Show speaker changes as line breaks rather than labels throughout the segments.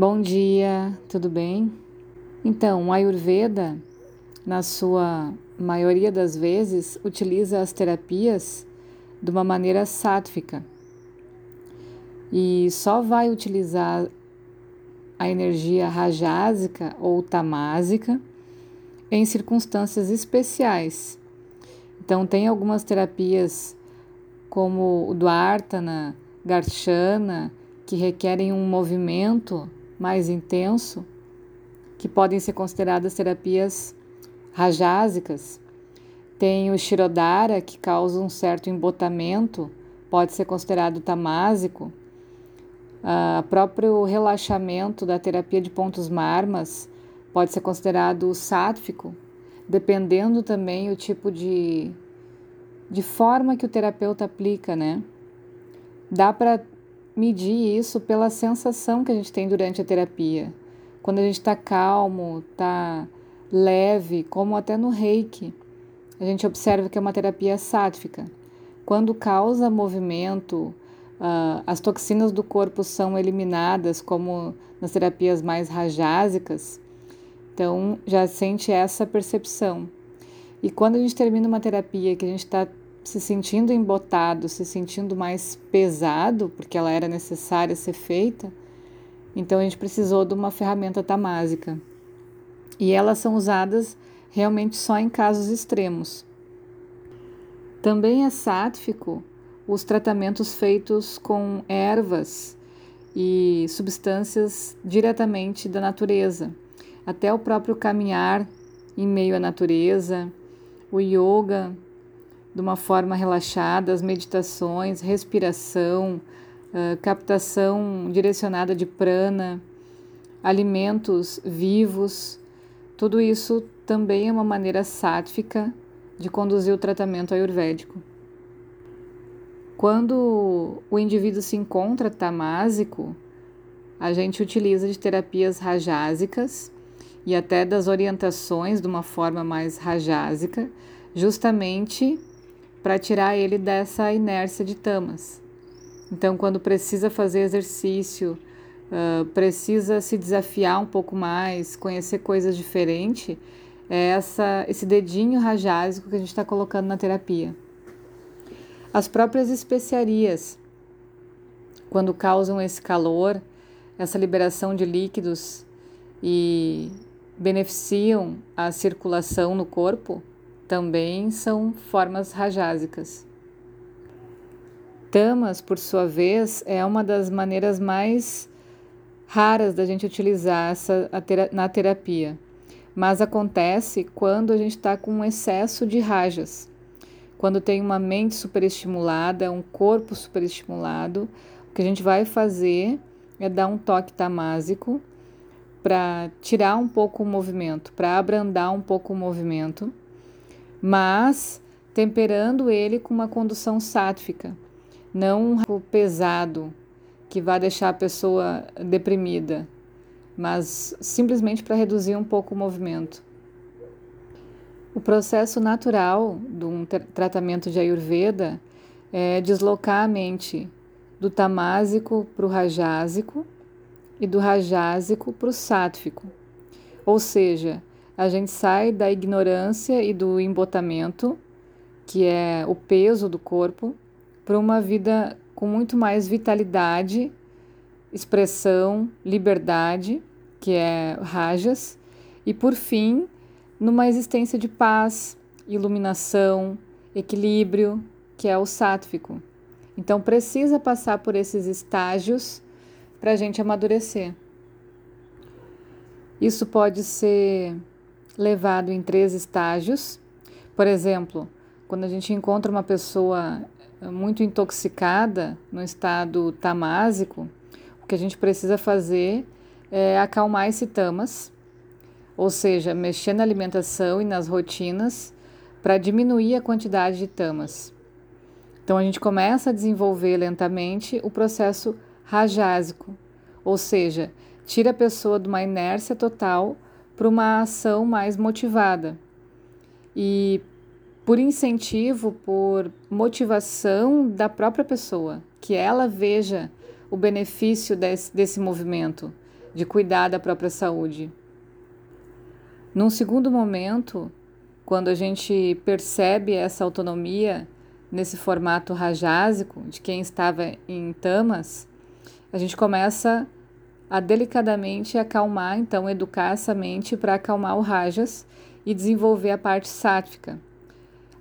Bom dia, tudo bem? Então, o Ayurveda, na sua maioria das vezes, utiliza as terapias de uma maneira sátfica e só vai utilizar a energia rajásica ou tamásica em circunstâncias especiais. Então, tem algumas terapias como o Dwartana, Garchana, que requerem um movimento mais intenso, que podem ser consideradas terapias rajásicas. Tem o Shirodara, que causa um certo embotamento, pode ser considerado tamásico. O próprio relaxamento da terapia de pontos marmas pode ser considerado sátfico, dependendo também o tipo de, de forma que o terapeuta aplica, né? Dá para medir isso pela sensação que a gente tem durante a terapia. Quando a gente está calmo, está leve, como até no reiki, a gente observa que é uma terapia sátfica. Quando causa movimento, uh, as toxinas do corpo são eliminadas, como nas terapias mais rajásicas, então já sente essa percepção. E quando a gente termina uma terapia que a gente está se sentindo embotado, se sentindo mais pesado, porque ela era necessária ser feita, então a gente precisou de uma ferramenta tamásica. E elas são usadas realmente só em casos extremos. Também é sátfico os tratamentos feitos com ervas e substâncias diretamente da natureza, até o próprio caminhar em meio à natureza, o yoga de uma forma relaxada, as meditações, respiração, uh, captação direcionada de prana, alimentos vivos, tudo isso também é uma maneira sátfica de conduzir o tratamento ayurvédico. Quando o indivíduo se encontra tamásico, a gente utiliza de terapias rajásicas e até das orientações de uma forma mais rajásica, justamente para tirar ele dessa inércia de tamas. Então, quando precisa fazer exercício, uh, precisa se desafiar um pouco mais, conhecer coisas diferentes, é essa, esse dedinho rajásico que a gente está colocando na terapia. As próprias especiarias, quando causam esse calor, essa liberação de líquidos e beneficiam a circulação no corpo, também são formas rajásicas. Tamas, por sua vez, é uma das maneiras mais raras da gente utilizar essa na terapia, mas acontece quando a gente está com um excesso de rajas. Quando tem uma mente superestimulada, um corpo superestimulado, o que a gente vai fazer é dar um toque tamásico para tirar um pouco o movimento, para abrandar um pouco o movimento mas temperando ele com uma condução sátfica, não um pesado que vai deixar a pessoa deprimida, mas simplesmente para reduzir um pouco o movimento. O processo natural de um tratamento de Ayurveda é deslocar a mente do tamásico para o rajásico e do rajásico para o sátfico, ou seja, a gente sai da ignorância e do embotamento, que é o peso do corpo, para uma vida com muito mais vitalidade, expressão, liberdade, que é rajas, e por fim, numa existência de paz, iluminação, equilíbrio, que é o sátfico. Então precisa passar por esses estágios para a gente amadurecer. Isso pode ser levado em três estágios. Por exemplo, quando a gente encontra uma pessoa eh, muito intoxicada, no estado tamásico, o que a gente precisa fazer é acalmar esse tamas, ou seja, mexer na alimentação e nas rotinas para diminuir a quantidade de tamas. Então a gente começa a desenvolver lentamente o processo rajásico, ou seja, tira a pessoa de uma inércia total para uma ação mais motivada. E por incentivo, por motivação da própria pessoa, que ela veja o benefício desse, desse movimento, de cuidar da própria saúde. Num segundo momento, quando a gente percebe essa autonomia nesse formato rajásico de quem estava em tamas, a gente começa a delicadamente acalmar, então educar essa mente para acalmar o rajas e desenvolver a parte sátvica.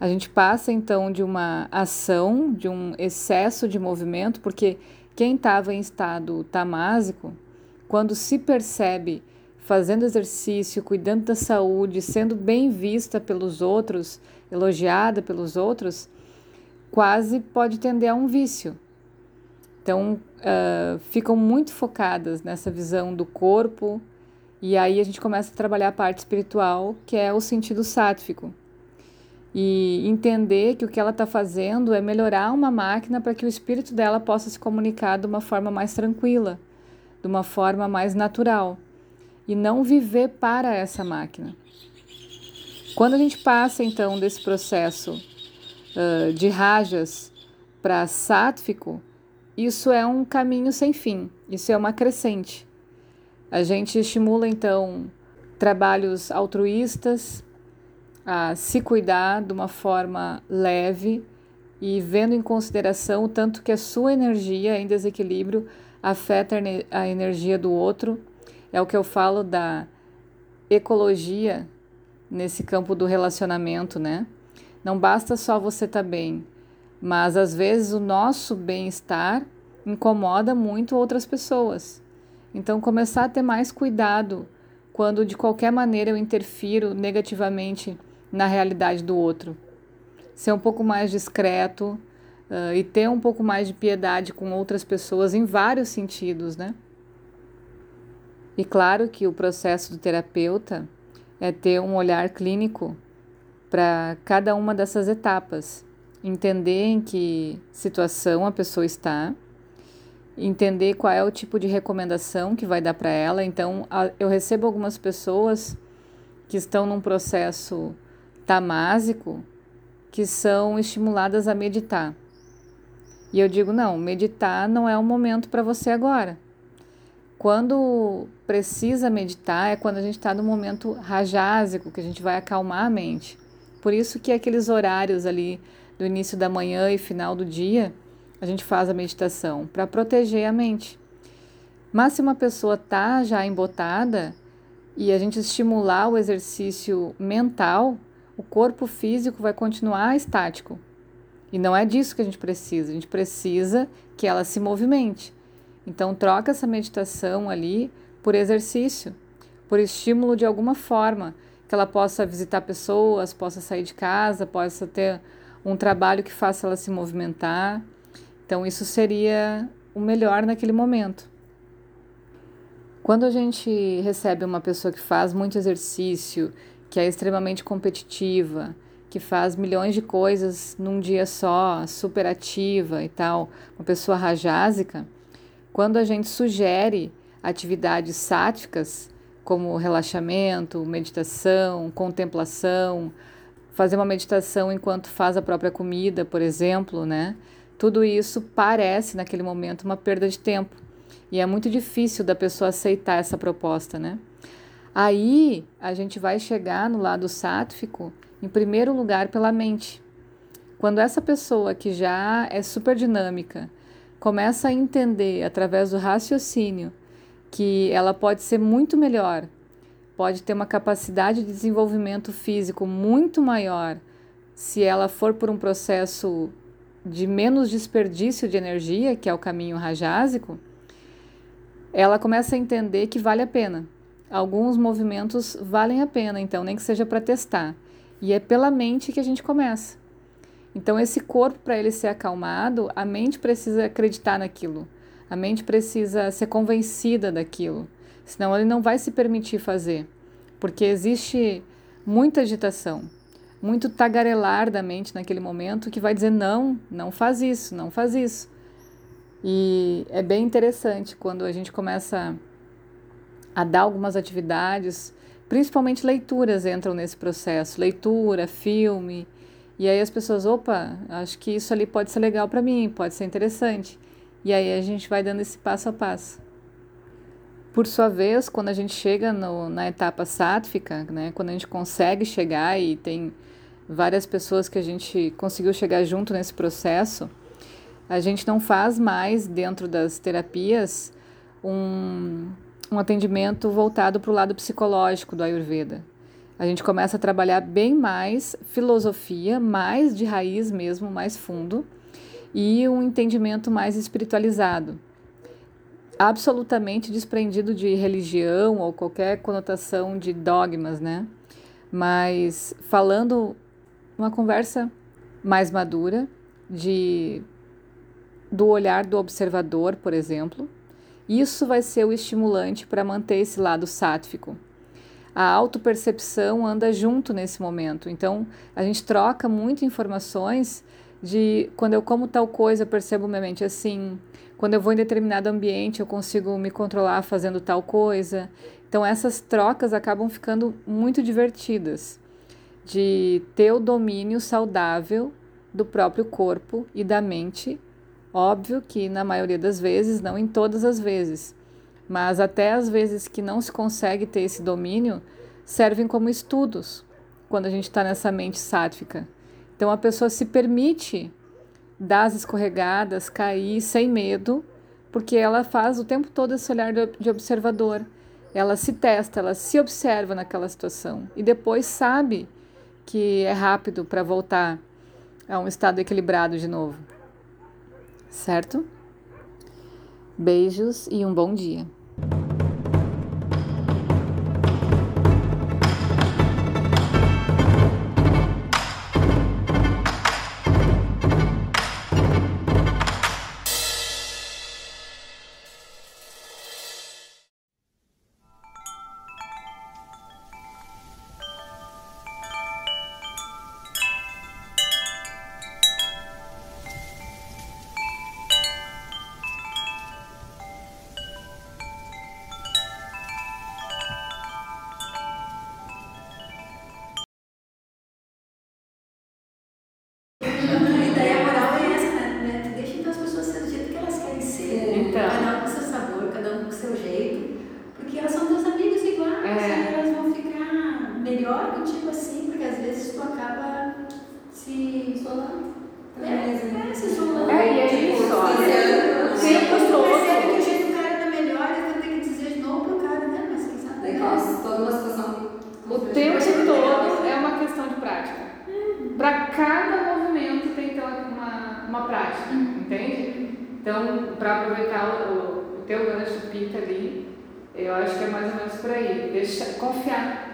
A gente passa então de uma ação, de um excesso de movimento, porque quem estava em estado tamásico, quando se percebe fazendo exercício, cuidando da saúde, sendo bem vista pelos outros, elogiada pelos outros, quase pode tender a um vício. Então, uh, ficam muito focadas nessa visão do corpo, e aí a gente começa a trabalhar a parte espiritual, que é o sentido sátfico. E entender que o que ela está fazendo é melhorar uma máquina para que o espírito dela possa se comunicar de uma forma mais tranquila, de uma forma mais natural e não viver para essa máquina. Quando a gente passa então desse processo uh, de rajas para sátfico, isso é um caminho sem fim, isso é uma crescente. A gente estimula então trabalhos altruístas, a se cuidar de uma forma leve e vendo em consideração o tanto que a sua energia em desequilíbrio afeta a energia do outro é o que eu falo da ecologia nesse campo do relacionamento, né? Não basta só você estar tá bem, mas às vezes o nosso bem-estar incomoda muito outras pessoas. Então, começar a ter mais cuidado quando de qualquer maneira eu interfiro negativamente na realidade do outro. Ser um pouco mais discreto uh, e ter um pouco mais de piedade com outras pessoas em vários sentidos, né? E claro que o processo do terapeuta é ter um olhar clínico para cada uma dessas etapas, entender em que situação a pessoa está, entender qual é o tipo de recomendação que vai dar para ela. Então, eu recebo algumas pessoas que estão num processo tamásico que são estimuladas a meditar. E eu digo: não, meditar não é o momento para você agora. Quando precisa meditar é quando a gente está no momento rajásico, que a gente vai acalmar a mente. Por isso que aqueles horários ali do início da manhã e final do dia, a gente faz a meditação para proteger a mente. Mas se uma pessoa está já embotada e a gente estimular o exercício mental, o corpo físico vai continuar estático. E não é disso que a gente precisa. A gente precisa que ela se movimente. Então, troca essa meditação ali por exercício, por estímulo de alguma forma, que ela possa visitar pessoas, possa sair de casa, possa ter um trabalho que faça ela se movimentar. Então, isso seria o melhor naquele momento. Quando a gente recebe uma pessoa que faz muito exercício, que é extremamente competitiva, que faz milhões de coisas num dia só, super ativa e tal, uma pessoa rajásica, quando a gente sugere atividades sáticas, como relaxamento, meditação, contemplação, fazer uma meditação enquanto faz a própria comida, por exemplo, né? Tudo isso parece naquele momento uma perda de tempo e é muito difícil da pessoa aceitar essa proposta, né? Aí a gente vai chegar no lado sátfico, em primeiro lugar pela mente. Quando essa pessoa que já é super dinâmica, começa a entender através do raciocínio que ela pode ser muito melhor, pode ter uma capacidade de desenvolvimento físico muito maior se ela for por um processo de menos desperdício de energia, que é o caminho rajásico, ela começa a entender que vale a pena. Alguns movimentos valem a pena, então, nem que seja para testar. E é pela mente que a gente começa. Então, esse corpo, para ele ser acalmado, a mente precisa acreditar naquilo. A mente precisa ser convencida daquilo. Senão, ele não vai se permitir fazer. Porque existe muita agitação, muito tagarelar da mente naquele momento que vai dizer: não, não faz isso, não faz isso. E é bem interessante quando a gente começa a dar algumas atividades, principalmente leituras entram nesse processo leitura, filme e aí as pessoas, opa, acho que isso ali pode ser legal para mim, pode ser interessante. E aí a gente vai dando esse passo a passo. Por sua vez, quando a gente chega no, na etapa sátfica, né, quando a gente consegue chegar e tem várias pessoas que a gente conseguiu chegar junto nesse processo, a gente não faz mais dentro das terapias um, um atendimento voltado para o lado psicológico do Ayurveda. A gente começa a trabalhar bem mais filosofia, mais de raiz mesmo, mais fundo, e um entendimento mais espiritualizado absolutamente desprendido de religião ou qualquer conotação de dogmas, né? Mas falando uma conversa mais madura de do olhar do observador, por exemplo, isso vai ser o estimulante para manter esse lado sátfico. A autopercepção anda junto nesse momento. Então, a gente troca muito informações de quando eu como tal coisa, eu percebo minha mente assim, quando eu vou em determinado ambiente, eu consigo me controlar fazendo tal coisa. Então, essas trocas acabam ficando muito divertidas, de ter o domínio saudável do próprio corpo e da mente. Óbvio que na maioria das vezes, não em todas as vezes, mas até as vezes que não se consegue ter esse domínio, servem como estudos quando a gente está nessa mente sátrica. Então, a pessoa se permite das escorregadas, cair sem medo, porque ela faz o tempo todo esse olhar de observador. Ela se testa, ela se observa naquela situação e depois sabe que é rápido para voltar a um estado equilibrado de novo. Certo? Beijos e um bom dia. Teu gancho pita ali, eu acho que é mais ou menos por aí. Deixa, confiar.